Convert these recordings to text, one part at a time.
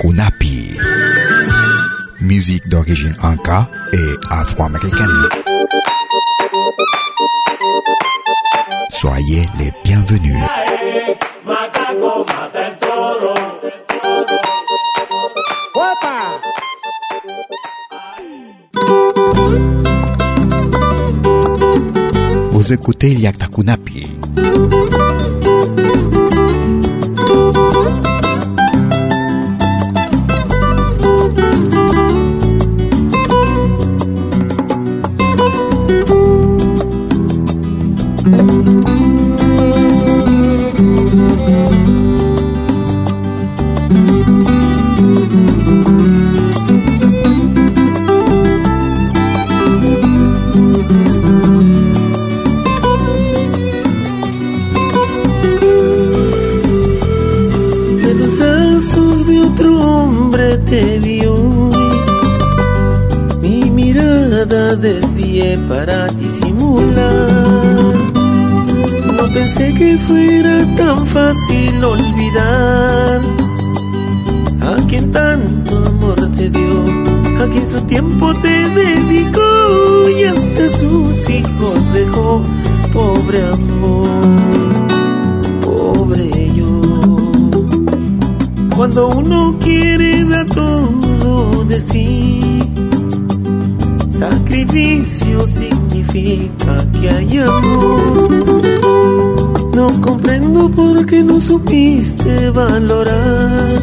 Konapi. Musique d'origine Anka et afro-américaine. Soyez les bienvenus. Vous écoutez Liakta Kunapi. Te vi hoy. Mi mirada desvié para disimular. No pensé que fuera tan fácil olvidar a quien tanto amor te dio, a quien su tiempo te dedicó y hasta sus hijos dejó. Pobre amor, Cuando uno quiere da todo de sí, sacrificio significa que hay amor. No comprendo por qué no supiste valorar.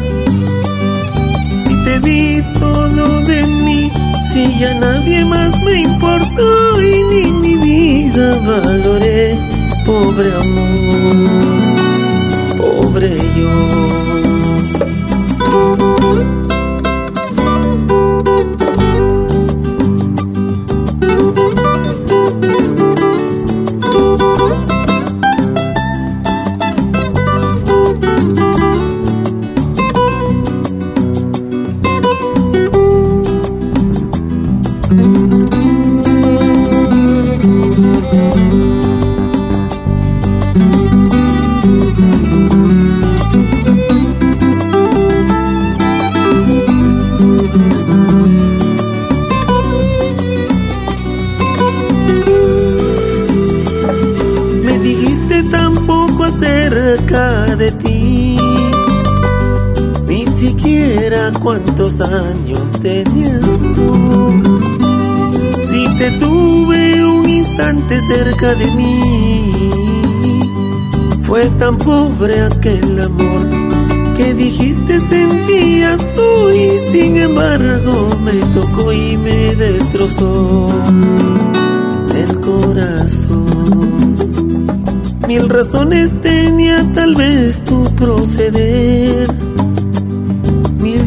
Si te di todo de mí, si ya nadie más me importó y ni mi vida valoré, pobre amor, pobre yo. Si te tuve un instante cerca de mí, fue tan pobre aquel amor que dijiste sentías tú y sin embargo me tocó y me destrozó el corazón. Mil razones tenía tal vez tu proceder.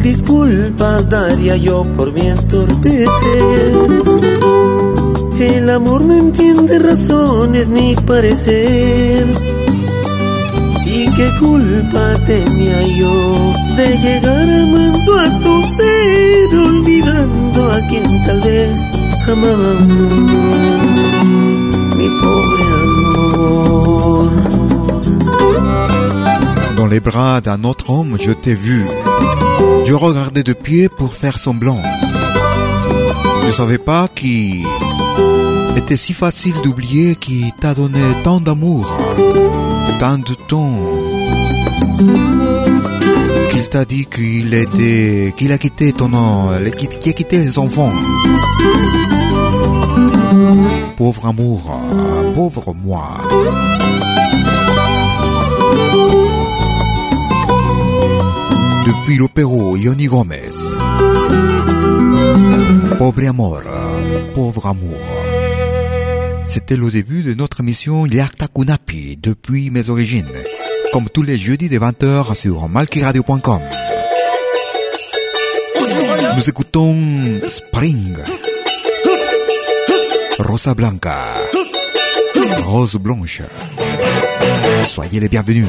Disculpas daría yo por mi entorpecer. El amor no entiende razones ni parecer. ¿Y qué culpa tenía yo de llegar amando a tu ser, olvidando a quien tal vez amábamos? Mi pobre amor. Les bras d'un autre homme, je t'ai vu. Je regardais de pied pour faire semblant. Je savais pas qu'il était si facile d'oublier qui t'a donné tant d'amour, tant de temps, qu'il t'a dit qu'il était, qu'il a quitté ton nom, qui a quitté les enfants. Pauvre amour, pauvre moi. Depuis l'opéro, Yoni Gomez. Pauvre amour, pauvre amour. C'était le début de notre émission Liakta Kunapi depuis mes origines comme tous les jeudis de 20h sur malkiradio.com. Nous écoutons Spring, Rosa Blanca, Rose Blanche. Soyez les bienvenus.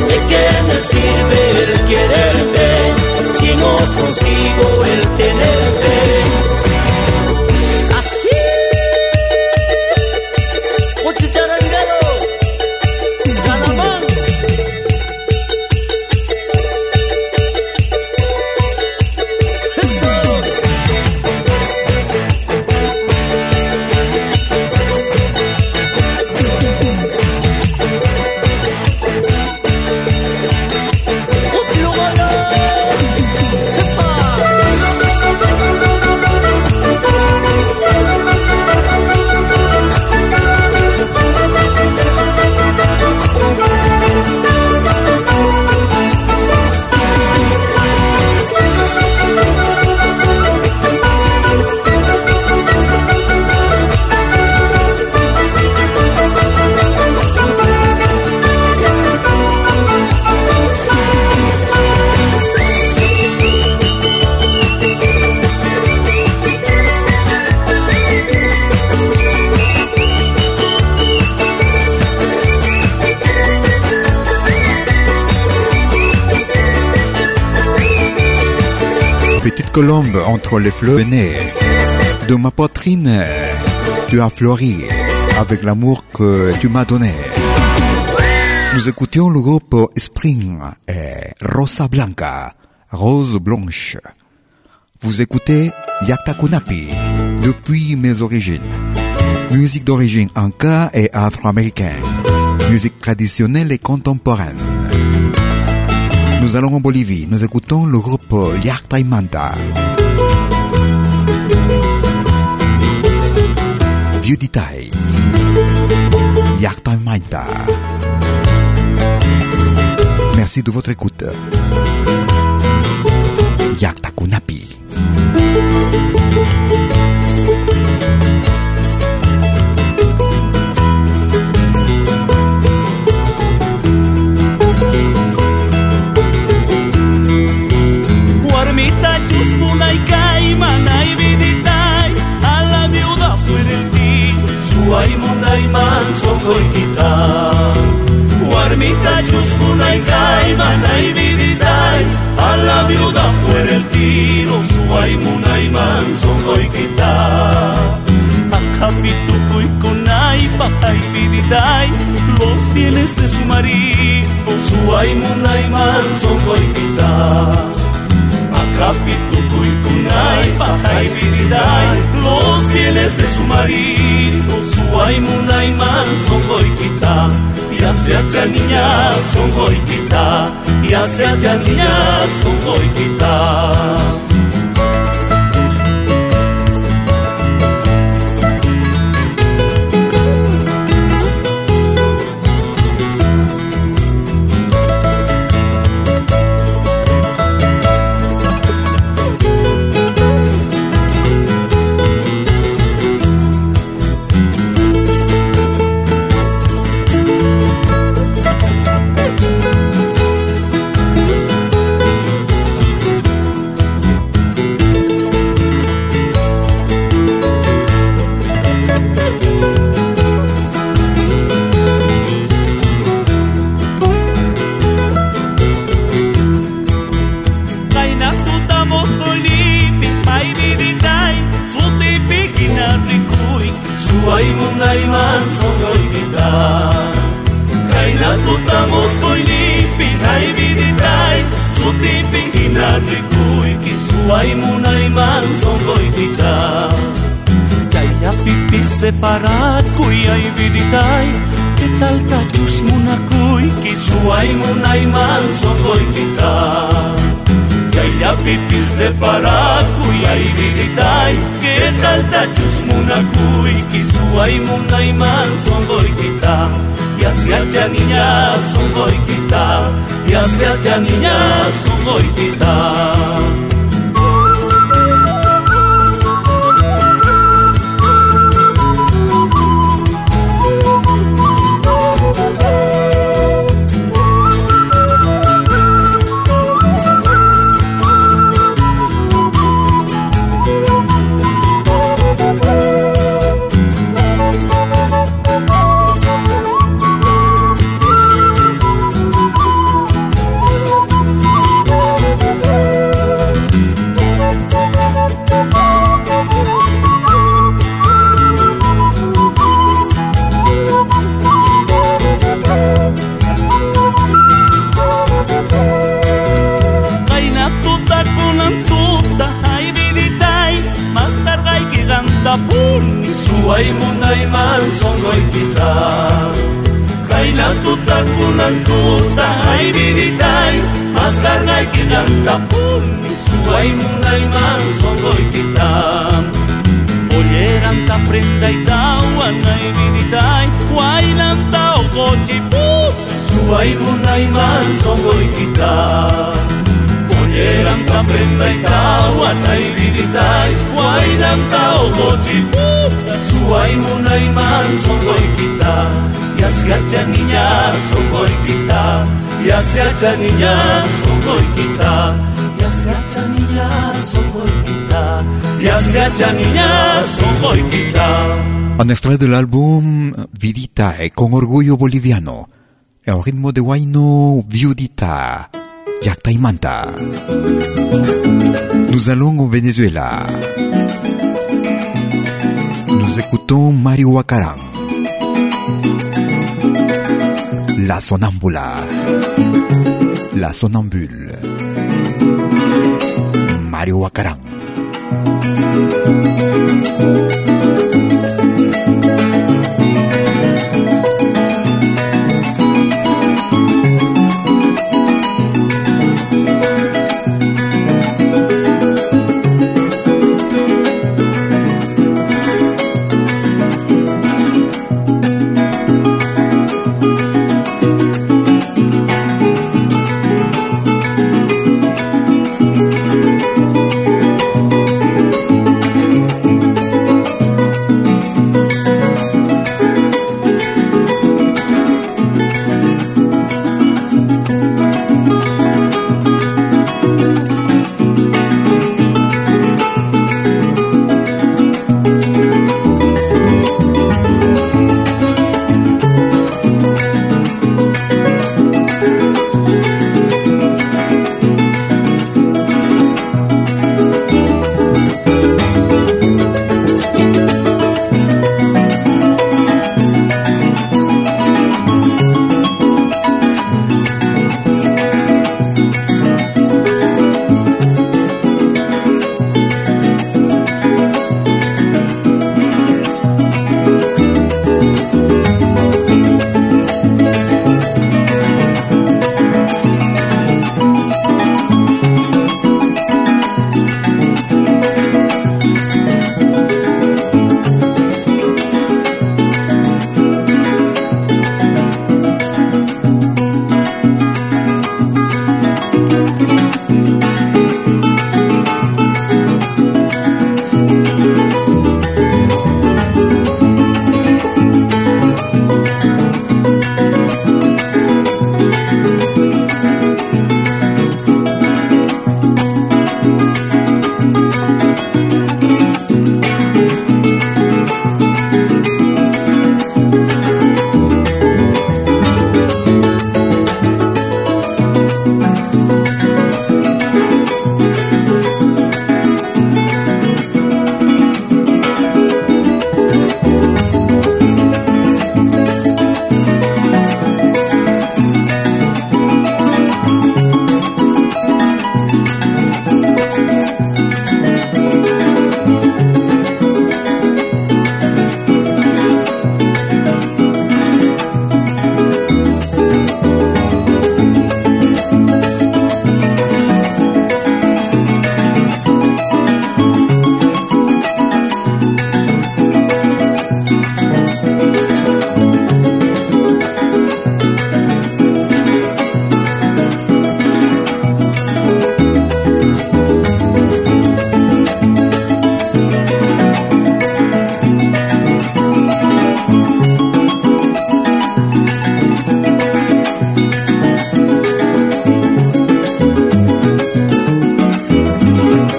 ¿De qué me sirve el quererte si no consigo el tenerte? Entre les fleurs de ma poitrine, tu as fleuri avec l'amour que tu m'as donné. Nous écoutions le groupe Spring et Rosa Blanca, Rose Blanche. Vous écoutez Yatakunapi depuis mes origines. Musique d'origine anka et afro-américaine. Musique traditionnelle et contemporaine. Nous allons en Bolivie. Nous écoutons le groupe Manta. Vieux détail. Manta. Merci de votre écoute. Kunapi. Manay viditai, a la viuda fuera el munayman sokoykita Warmita chuskunay kayman ay viditay A la viuda fuera el tiro Suay munayman sokoykita Akapitukoy kunay pakay viditay Los bienes de su marido. Suay munayman sokoykita Akapitukoy kunay pakay viditay Los bienes de su marido Suay munayman sokoykita Ya se hacha niña sokoykita Ya se hacha niña sokoykita Kay Kisuay munayman sokoykita Kaya pipis separat koy ay viditay Ketal tachus muna koy Kisuay munayman sokoykita Kaya pipis de para kuyay viditay Que tal tachus muna kuy Kisuay munay man songoy kita Ya se hacha niña songoy kita Ya se hacha niña songoy Huay ng tao ko chiput Suay munay man songoy kita Ya se hacha niña songoy kita Ya se hacha niña songoy kita Ya se hacha niña songoy kita Ya se hacha niña songoy kita Un extrait de l'album Vidita con orgullo boliviano, el ritmo de Huayno Viudita, Yacta y Manta. Nous allons au Venezuela. Nous écoutons Mario Huacarán. La sonambula. La sonambule. Mario Huacarán.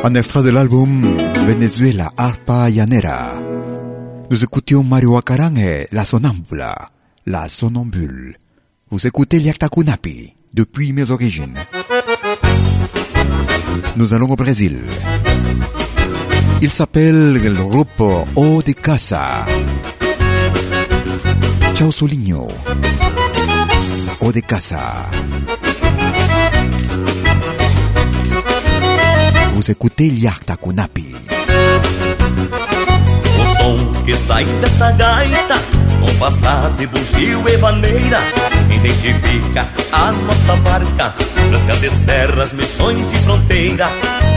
Un extrait de l'album Venezuela Arpa Llanera. Nous écoutions Mario Acarange, La Sonambula, La Sonambule. Vous écoutez Kunapi, depuis mes origines. Nous allons au Brésil. Il s'appelle le groupe O de Casa. Ciao Soligno. O de Casa. Vous écoutez Liakta Kunapi. O som que sai desta gaita, com passado de bugio e vaneira, identifica a nossa marca, nas grandes serras, missões e fronteira.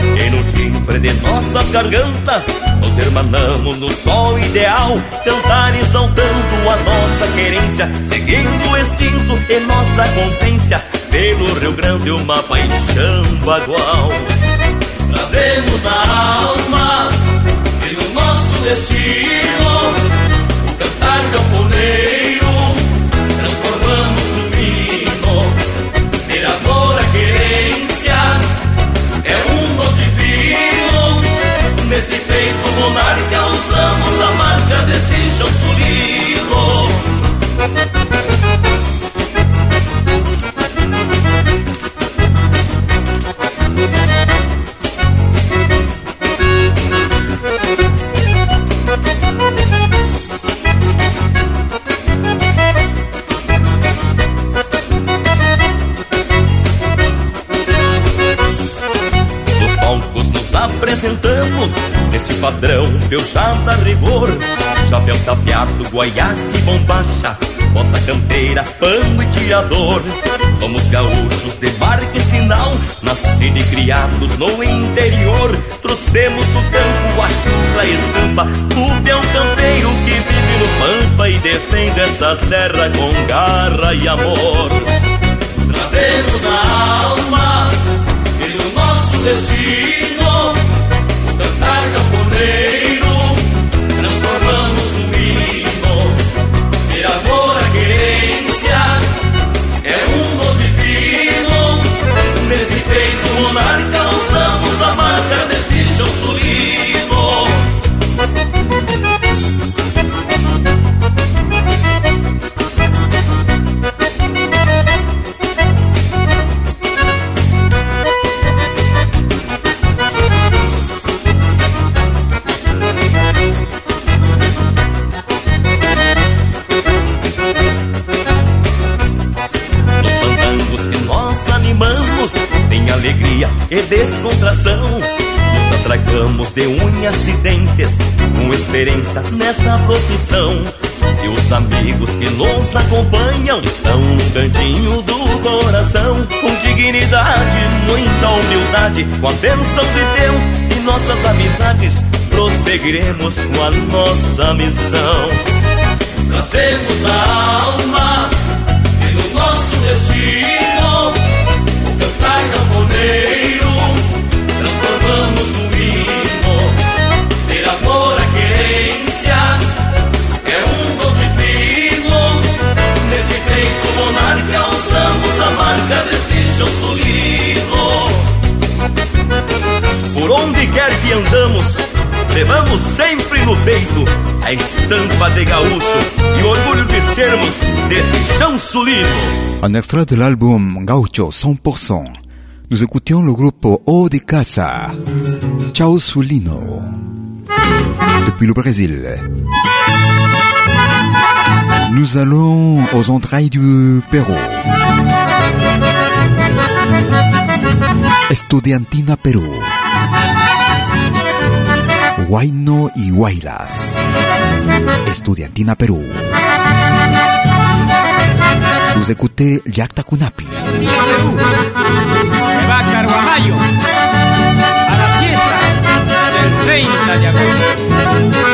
E no timbre de nossas gargantas, nos hermanamos no sol ideal, cantar e saltando a nossa querência, seguindo o instinto e nossa consciência, pelo Rio Grande uma paixão bagual. Trazemos na alma e no nosso destino já rigor Chapéu tapeado, guaiaque, bombacha Bota canteira, pano e tirador. Somos gaúchos de barca e sinal Nascidos e criados no interior. Trouxemos do campo a chuva e estampa O peão campeiro que vive no pampa E defende esta terra com garra e amor. Trazemos a alma e no nosso destino experiência nessa profissão. E os amigos que nos acompanham estão no cantinho do coração, com dignidade, muita humildade, com a bênção de Deus e nossas amizades, prosseguiremos com a nossa missão. Trazemos na alma e no nosso destino de gaúcho e o orgulho de sermos desse chão sulino. Un extrait de l'album Gaucho 100%. Nous écoutions le groupe O de Casa, Ciao Sulino, depuis le Brésil. Nous allons aux entrailles du Pérou. Estudiantina Perú. Huayno y Huaylas. Estudiantina Perú. Vous écoutez Yakta Kunapi. Se va a Carguamayo a la fiesta del 30 de agosto.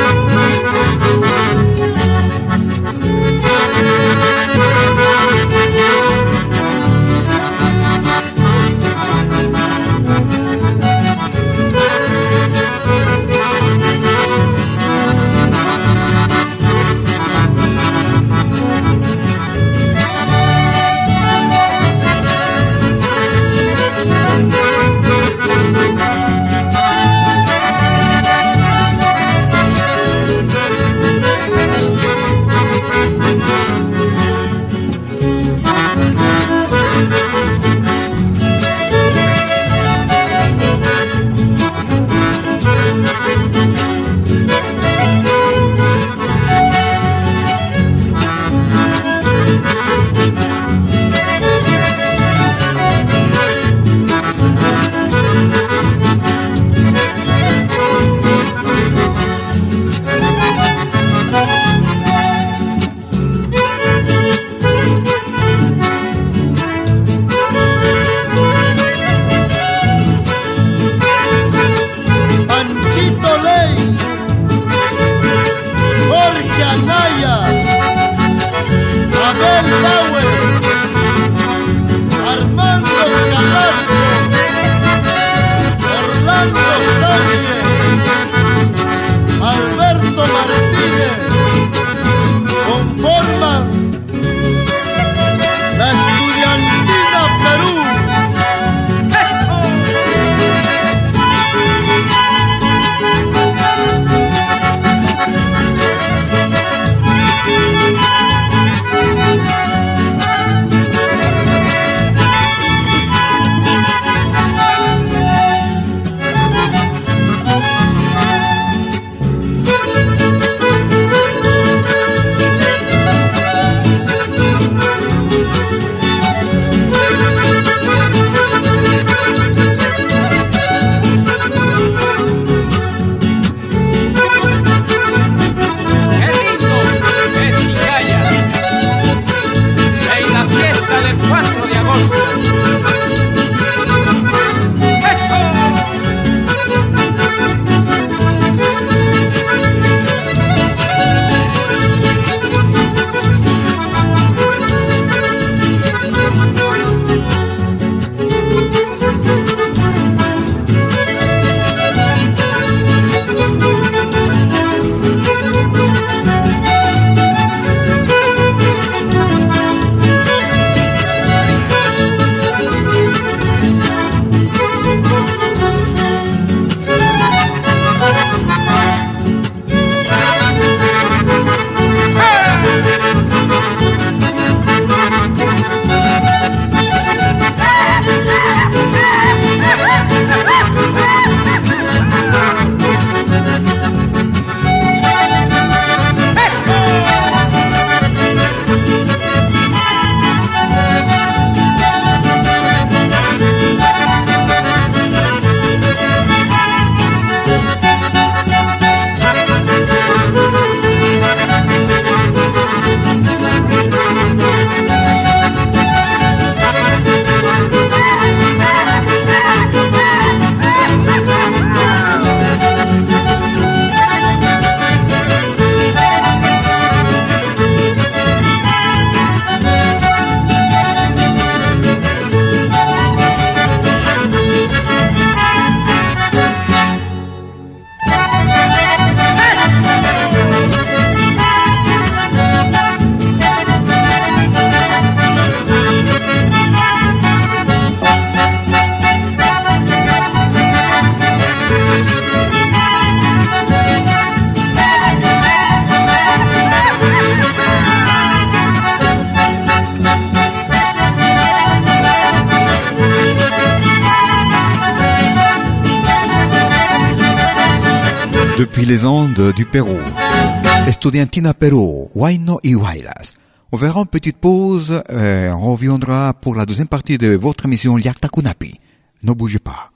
Estudiantina Pérou, Huayno y Huaylas. On verra une petite pause, et on reviendra pour la deuxième partie de votre émission Yakta Kunapi. Ne bougez pas.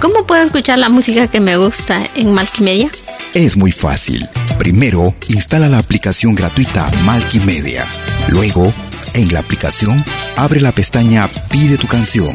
¿Cómo puedo escuchar la música que me gusta en Malkimedia? Es muy fácil. Primero, instala la aplicación gratuita Malkimedia. Luego, en la aplicación, abre la pestaña Pide tu canción.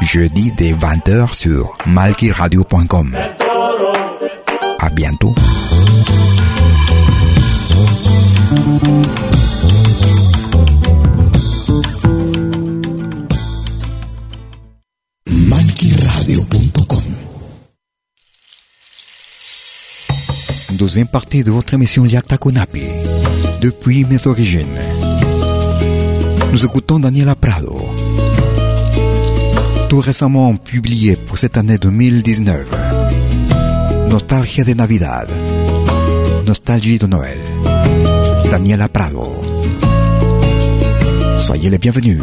jeudi dès 20h sur malkiradio.com. À bientôt. malkiradio.com Deuxième partie de votre émission Yakta Kunapi, depuis mes origines. Nous écoutons Daniela Prado, tout récemment publié pour cette année 2019. Nostalgia de Navidad, Nostalgie de Noël. Daniela Prado. Soyez les bienvenus.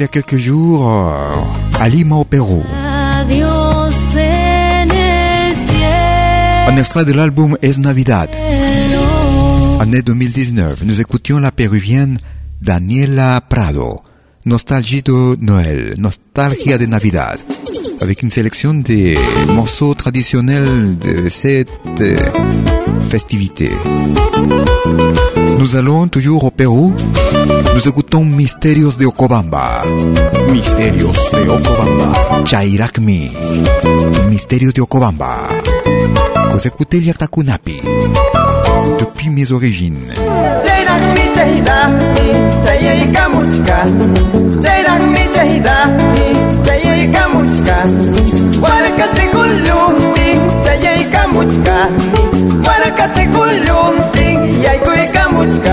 Il y a quelques jours euh, à Lima au Pérou. Un extrait de l'album Es Navidad, année 2019. Nous écoutions la péruvienne Daniela Prado. Nostalgie de Noël, Nostalgia de Navidad. avec une sélection des morceaux traditionnels de cette euh, festivité. Nous allons toujours au Pérou. Nous écoutons Misterios de Ocobamba. Misterios de Ocobamba. Chairakmi. Misterios de Ocobamba. Vous écoutez Liatakunapi. Depuis mes origines.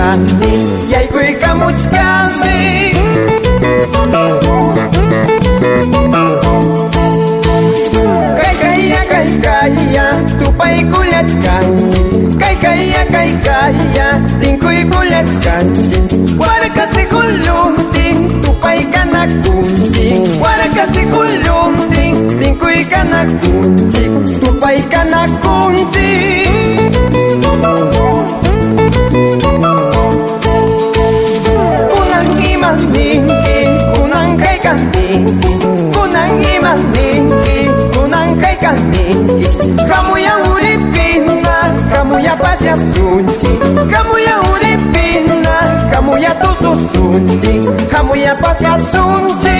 cani, yaikui kamuchkani. Kaikaiya, kaikaiya, tupai kullachkanchi, kaikaiya, kaikaiya, tinkui kullachkanchi. Huaracasi kulunti, tupai kanakunchi, huaracasi kulunti, tinkui kanakunchi, tupai kanakunchi. Kamu yang uripina, kamu ya pasya sunchi. Kamu yang uripina, kamu ya tusu sunchi. Kamu ya pasya sunchi.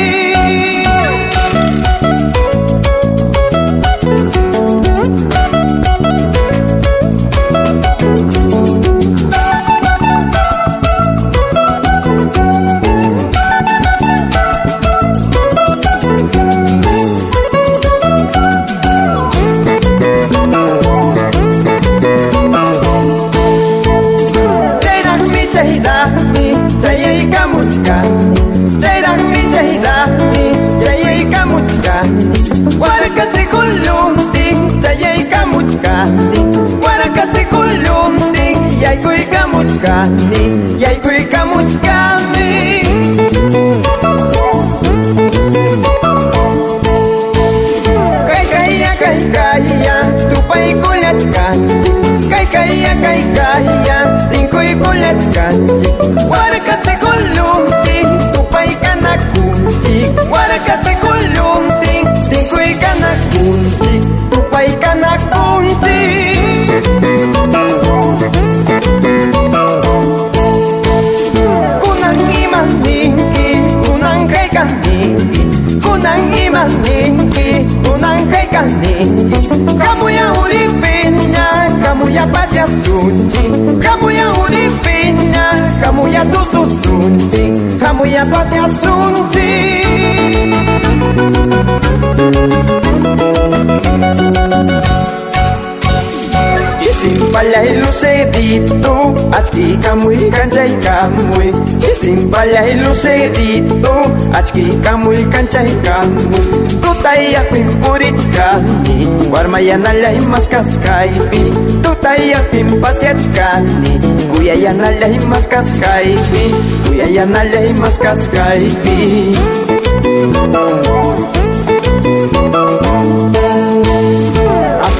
Lucerito, achki kamuy kanchay kamuy. Chisimpalay lucerito, achki kamuy kanchay kamuy. Tutay akwin purichkani, warmayanalay maskaskaypi. Tutay akwin pasyachkani, kuyayanalay maskaskaypi. Kuyayanalay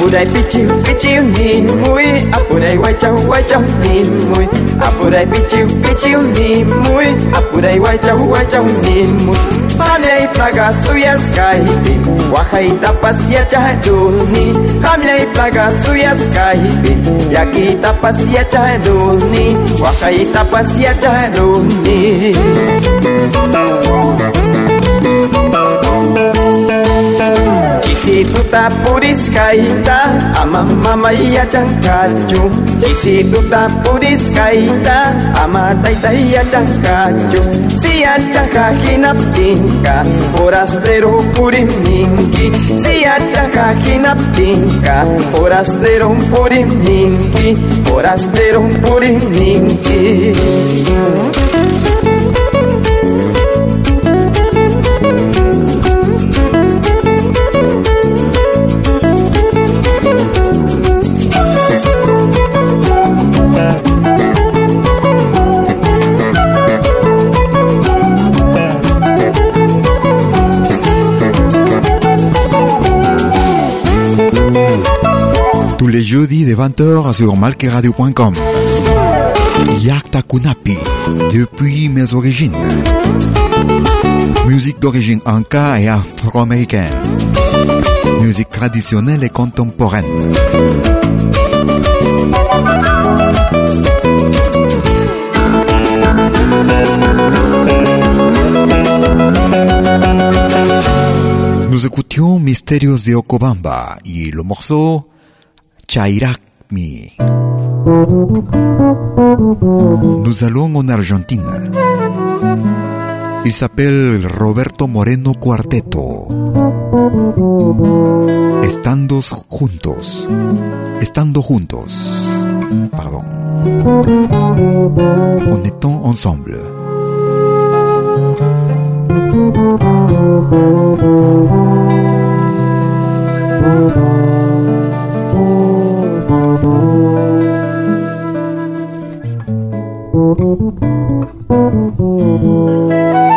Apo dai pichiu, pichiu ni mui Apo dai waichau, waichau ni mui Apo dai pichiu, pichiu ni mui Apo dai waichau, waichau ni mui Panei plaga suyas kaipe Wahai tapas ya chahadulni Kamlei plaga suyas kaipe Yaki tapas ya chahadulni Wahai tapas ya chahadulni Chisituta puriskaita ama mama iya changkachu. Chisituta puriskaita ama taita iya changkachu. Sia changka hinaptinka forastero puriminki Sia changka hinaptinka forastero puriminki Forastero puriminki 20h sur malqueradio.com. Yakta Kunapi, depuis mes origines. Musique d'origine anka et afro-américaine. Musique traditionnelle et contemporaine. Nous écoutions Mystérios de Okobamba et le morceau Chairakmi. Nous allons en Argentine. Il s'appelle Roberto Moreno Cuarteto. Estando juntos. Estando juntos. Pardon. En étant ensemble. Thank you.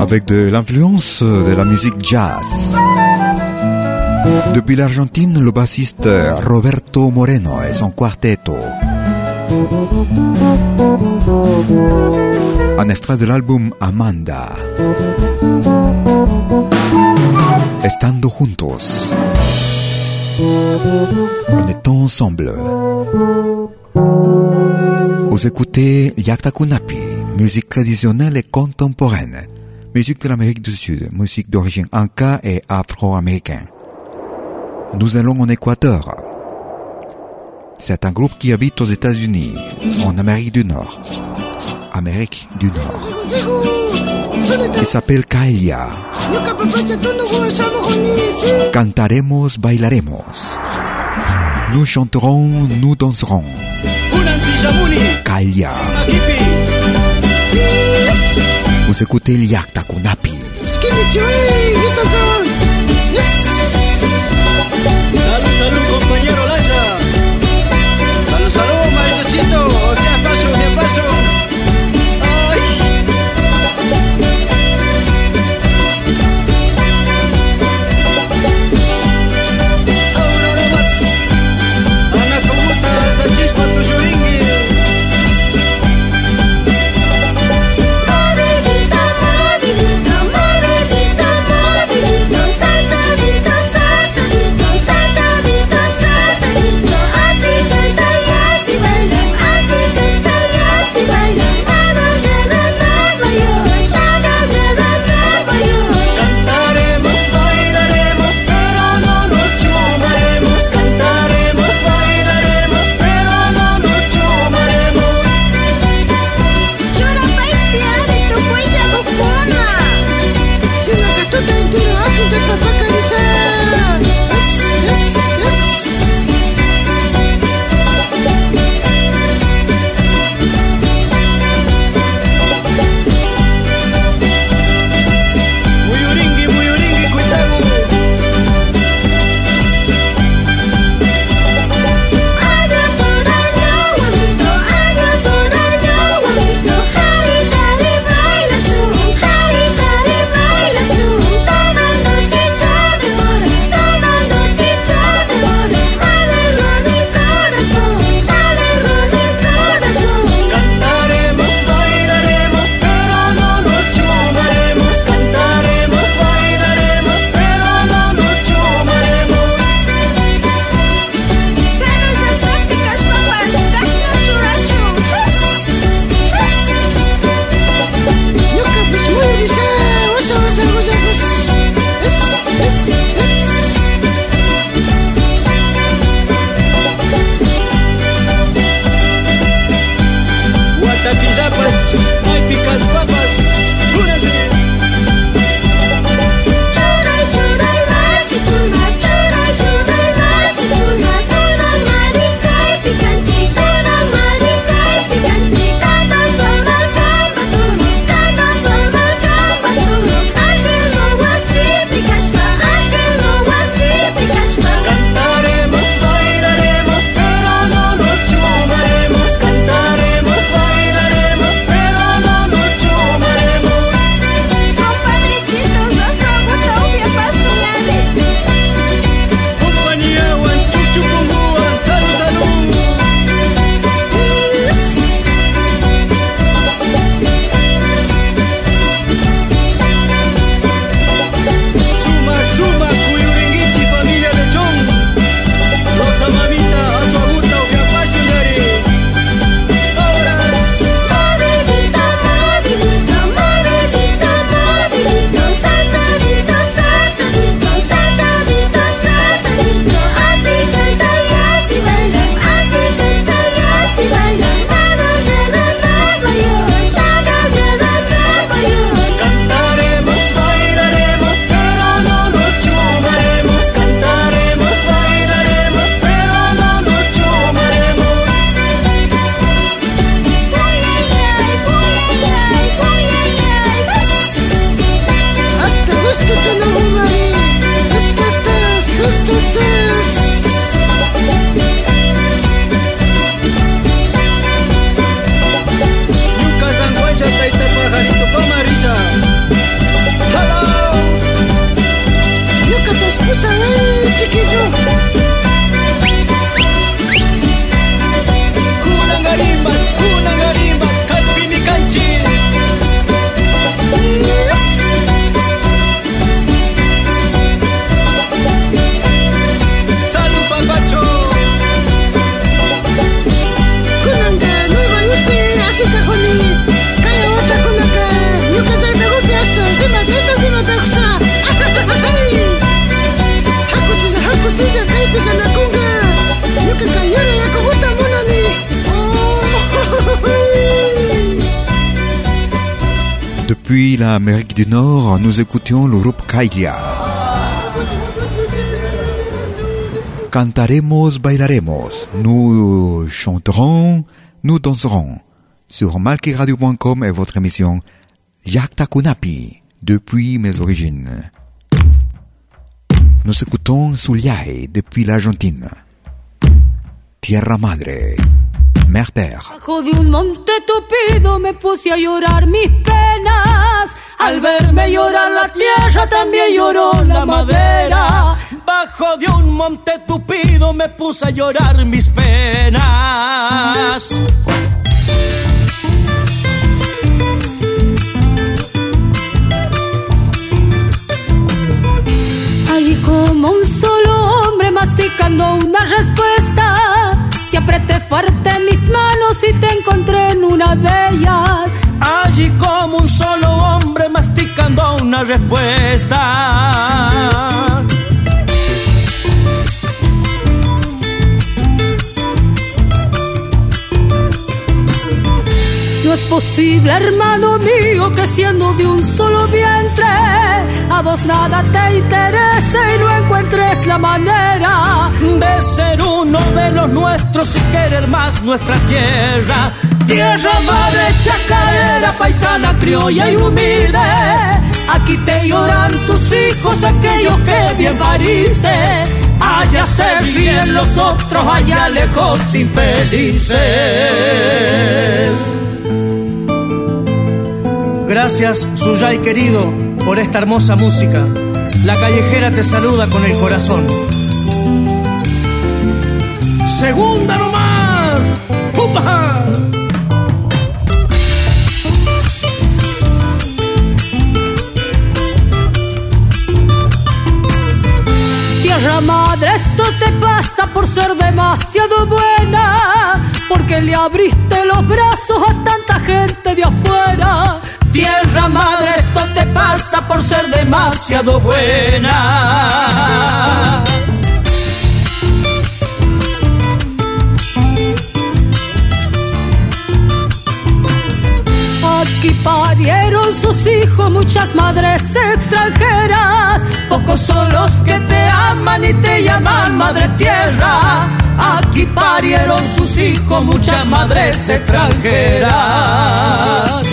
Avec de l'influence de la musique jazz. Depuis l'Argentine, le bassiste Roberto Moreno et son quartetto. Un extrait de l'album Amanda. Estando juntos. On est ensemble. Vous écoutez Yakta Kunapi, musique traditionnelle et contemporaine, musique de l'Amérique du Sud, musique d'origine inca et afro-américaine nous allons en Équateur. C'est un groupe qui habite aux États-Unis, en Amérique du Nord. Amérique du Nord. Il s'appelle Kaelia. Cantaremos, bailaremos. Nous chanterons, nous danserons. Kaelia. Vous écoutez Liakta Kunapi. Depuis l'Amérique du Nord, nous écoutions le groupe Kailia. Cantaremos, bailaremos. Nous chanterons, nous danserons. Sur malkiradio.com est votre émission Yakta Kunapi, depuis mes origines. Nous écoutons Suliae depuis l'Argentine. Tierra Madre, Bajo de un monte tupido me puse a llorar mis penas. Al verme llorar la tierra también lloró la madera. Bajo de un monte tupido me puse a llorar mis penas. Allí como un solo hombre masticando una respuesta. Te apreté fuerte mis manos y te encontré en una de ellas. Allí como un solo hombre masticando una respuesta. Es posible, hermano mío, que siendo de un solo vientre, a vos nada te interese y no encuentres la manera de ser uno de los nuestros y querer más nuestra tierra. Tierra madre chacarera, paisana, criolla y humilde. Aquí te lloran tus hijos, aquellos que bien pariste. Allá se ríen los otros, allá lejos infelices. Gracias, Suyay querido, por esta hermosa música. La callejera te saluda con el corazón. Segunda nomás. ¡Pumba! Tierra madre, esto te pasa por ser demasiado buena, porque le abriste los brazos a tanta gente de afuera. Tierra madre, esto te pasa por ser demasiado buena. Aquí parieron sus hijos muchas madres extranjeras. Pocos son los que te aman y te llaman madre tierra. Aquí parieron sus hijos muchas madres extranjeras.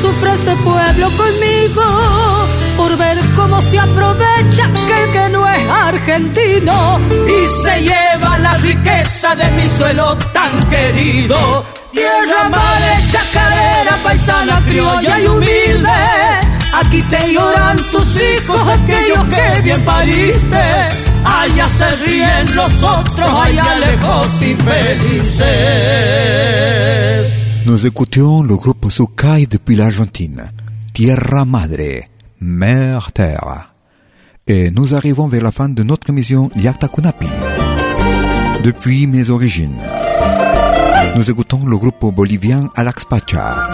Sufre este pueblo conmigo por ver cómo se aprovecha aquel que no es argentino y se lleva la riqueza de mi suelo tan querido. Tierra madre, chacarera, paisana, criolla y humilde. Aquí te lloran tus hijos, aquellos que bien pariste. Allá se ríen los otros, allá lejos infelices. Nous écoutions le groupe Sukai depuis l'Argentine, Tierra Madre, Mère Terre. Et nous arrivons vers la fin de notre émission Yakta Kunapi. Depuis mes origines, nous écoutons le groupe bolivien Alax Pacha.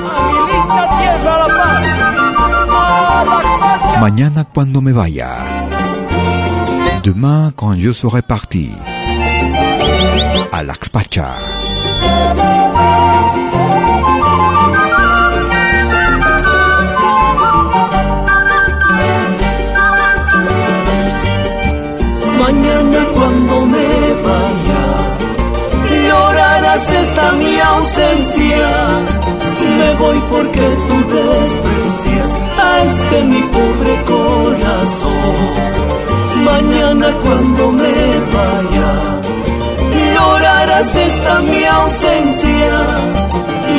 Mañana cuando me vaya. Demain quand je serai parti. Alax Pacha. Ausencia. Me voy porque tú desprecias a este mi pobre corazón. Mañana cuando me vaya, llorarás esta mi ausencia.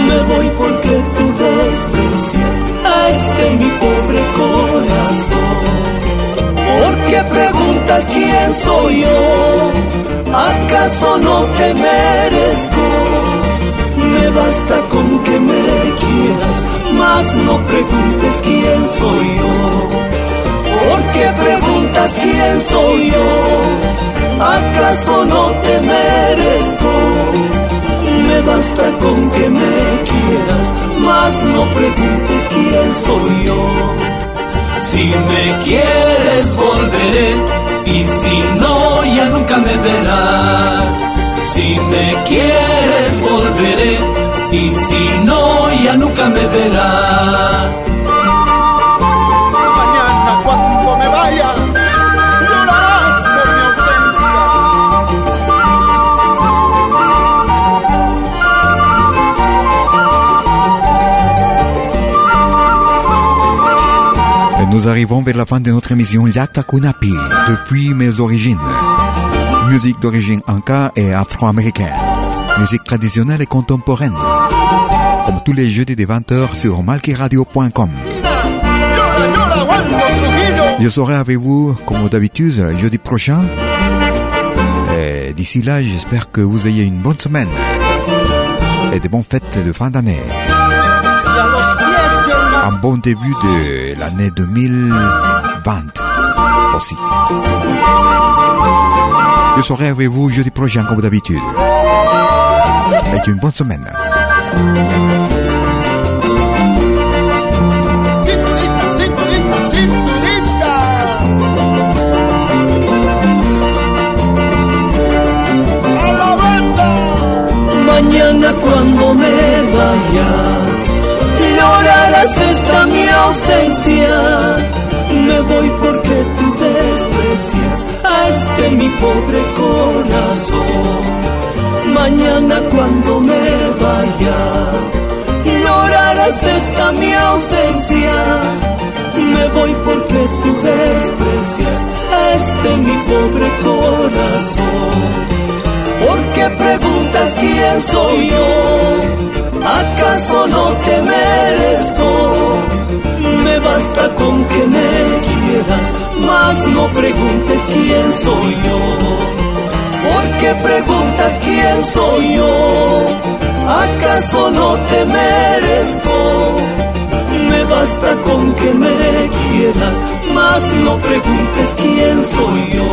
Me voy porque tú desprecias a este mi pobre corazón. ¿Por qué preguntas quién soy yo? ¿Acaso no te merezco? Me basta con que me quieras, mas no preguntes quién soy yo. ¿Por qué preguntas quién soy yo? ¿Acaso no te merezco? Me basta con que me quieras, mas no preguntes quién soy yo. Si me quieres volveré Y si no, ya nunca me verás. Si me quieres, volveré. Y si no, ya nunca me verás. Mañana cuando me vaya, llorarás por mi ausencia. Et nous arrivons vers la fin de notre émission Yata Kunapi, depuis mes origines. Musique d'origine anka et afro-américaine. Musique traditionnelle et contemporaine. Comme tous les jeudis des 20h sur malkiradio.com. Je serai avec vous, comme d'habitude, jeudi prochain. Et d'ici là, j'espère que vous ayez une bonne semaine. Et de bonnes fêtes de fin d'année. Un bon début de l'année 2020 aussi. Je serai avec vous jeudi prochain comme d'habitude. Et une bonne semaine. Mañana cuando me vaya, llorarás esta mi ausencia. Me voy desprecias mi pobre corazón. Mañana cuando me vaya, llorarás esta mi ausencia. Me voy porque tú desprecias este mi pobre corazón. ¿Por qué preguntas quién soy yo? ¿Acaso no te merezco? Me basta con que me quieras, mas no preguntes quién soy yo. ¿Por qué preguntas quién soy yo? ¿Acaso no te merezco? Me basta con que me quieras, mas no preguntes quién soy yo.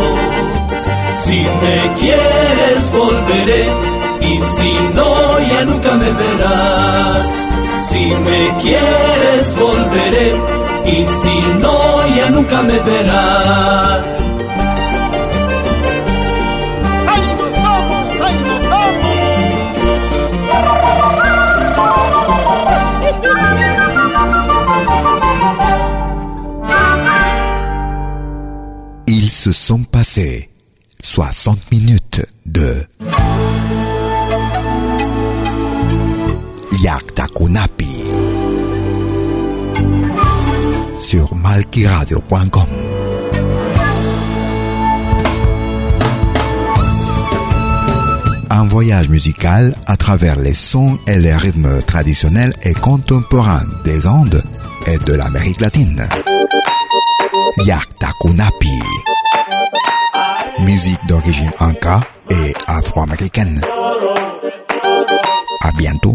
Si me quieres volveré y si no ya nunca me verás. Si me quieres volveré y si no ya nunca me verás. Ahí nos vamos, ahí nos vamos. Ils se sont passés 60 minutes de sur malkiradio.com. Un voyage musical à travers les sons et les rythmes traditionnels et contemporains des Andes et de l'Amérique latine. Yaktakunapi. Musique d'origine inca et afro-américaine. À bientôt.